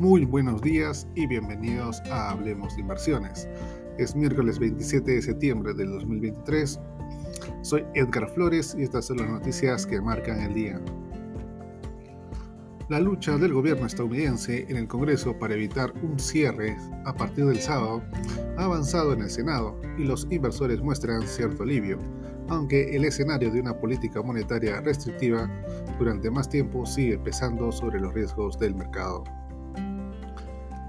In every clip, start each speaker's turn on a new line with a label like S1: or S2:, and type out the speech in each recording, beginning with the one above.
S1: Muy buenos días y bienvenidos a Hablemos de Inversiones. Es miércoles 27 de septiembre del 2023. Soy Edgar Flores y estas son las noticias que marcan el día. La lucha del gobierno estadounidense en el Congreso para evitar un cierre a partir del sábado ha avanzado en el Senado y los inversores muestran cierto alivio, aunque el escenario de una política monetaria restrictiva durante más tiempo sigue pesando sobre los riesgos del mercado.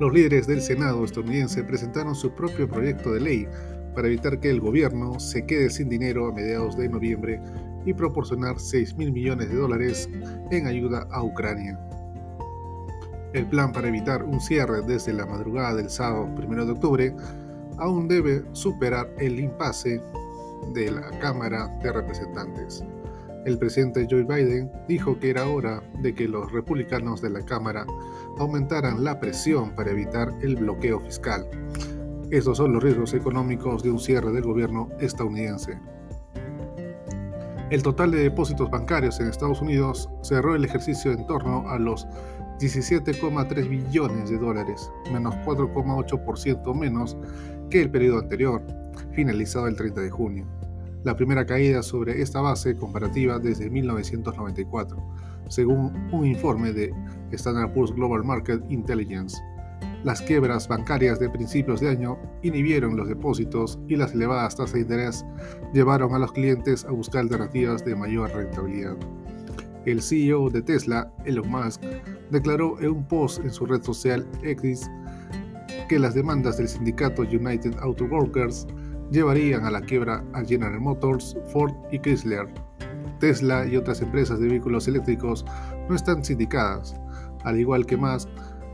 S1: Los líderes del Senado estadounidense presentaron su propio proyecto de ley para evitar que el gobierno se quede sin dinero a mediados de noviembre y proporcionar 6 mil millones de dólares en ayuda a Ucrania. El plan para evitar un cierre desde la madrugada del sábado 1 de octubre aún debe superar el impasse de la Cámara de Representantes el presidente Joe Biden dijo que era hora de que los republicanos de la Cámara aumentaran la presión para evitar el bloqueo fiscal. Estos son los riesgos económicos de un cierre del gobierno estadounidense. El total de depósitos bancarios en Estados Unidos cerró el ejercicio en torno a los 17,3 billones de dólares, menos 4,8% menos que el periodo anterior, finalizado el 30 de junio la primera caída sobre esta base comparativa desde 1994, según un informe de Standard Poor's Global Market Intelligence. Las quiebras bancarias de principios de año inhibieron los depósitos y las elevadas tasas de interés llevaron a los clientes a buscar alternativas de mayor rentabilidad. El CEO de Tesla, Elon Musk, declaró en un post en su red social X que las demandas del sindicato United Auto Workers llevarían a la quiebra a General Motors, Ford y Chrysler. Tesla y otras empresas de vehículos eléctricos no están sindicadas. Al igual que más,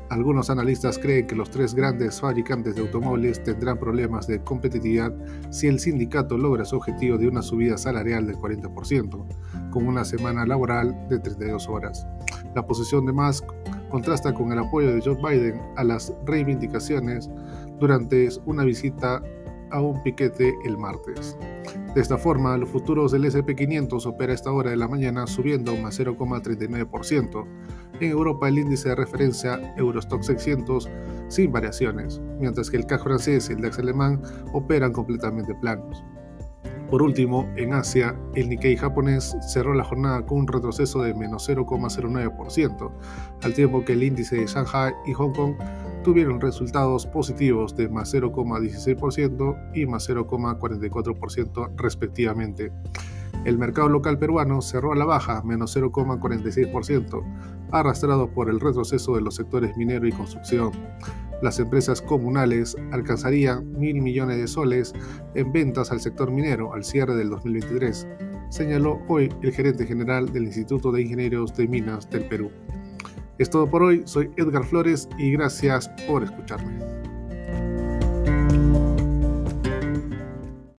S1: algunos analistas creen que los tres grandes fabricantes de automóviles tendrán problemas de competitividad si el sindicato logra su objetivo de una subida salarial del 40%, con una semana laboral de 32 horas. La posición de Musk contrasta con el apoyo de Joe Biden a las reivindicaciones durante una visita a un piquete el martes. De esta forma, los futuros del SP500 opera a esta hora de la mañana subiendo un 0,39%. En Europa el índice de referencia Eurostock 600 sin variaciones, mientras que el CAC francés y el DAX alemán operan completamente planos. Por último, en Asia, el Nikkei japonés cerró la jornada con un retroceso de menos 0,09%, al tiempo que el índice de Shanghai y Hong Kong tuvieron resultados positivos de más 0,16% y más 0,44% respectivamente. El mercado local peruano cerró a la baja, menos 0,46%, arrastrado por el retroceso de los sectores minero y construcción. Las empresas comunales alcanzarían mil millones de soles en ventas al sector minero al cierre del 2023, señaló hoy el gerente general del Instituto de Ingenieros de Minas del Perú. Es todo por hoy, soy Edgar Flores y gracias por escucharme.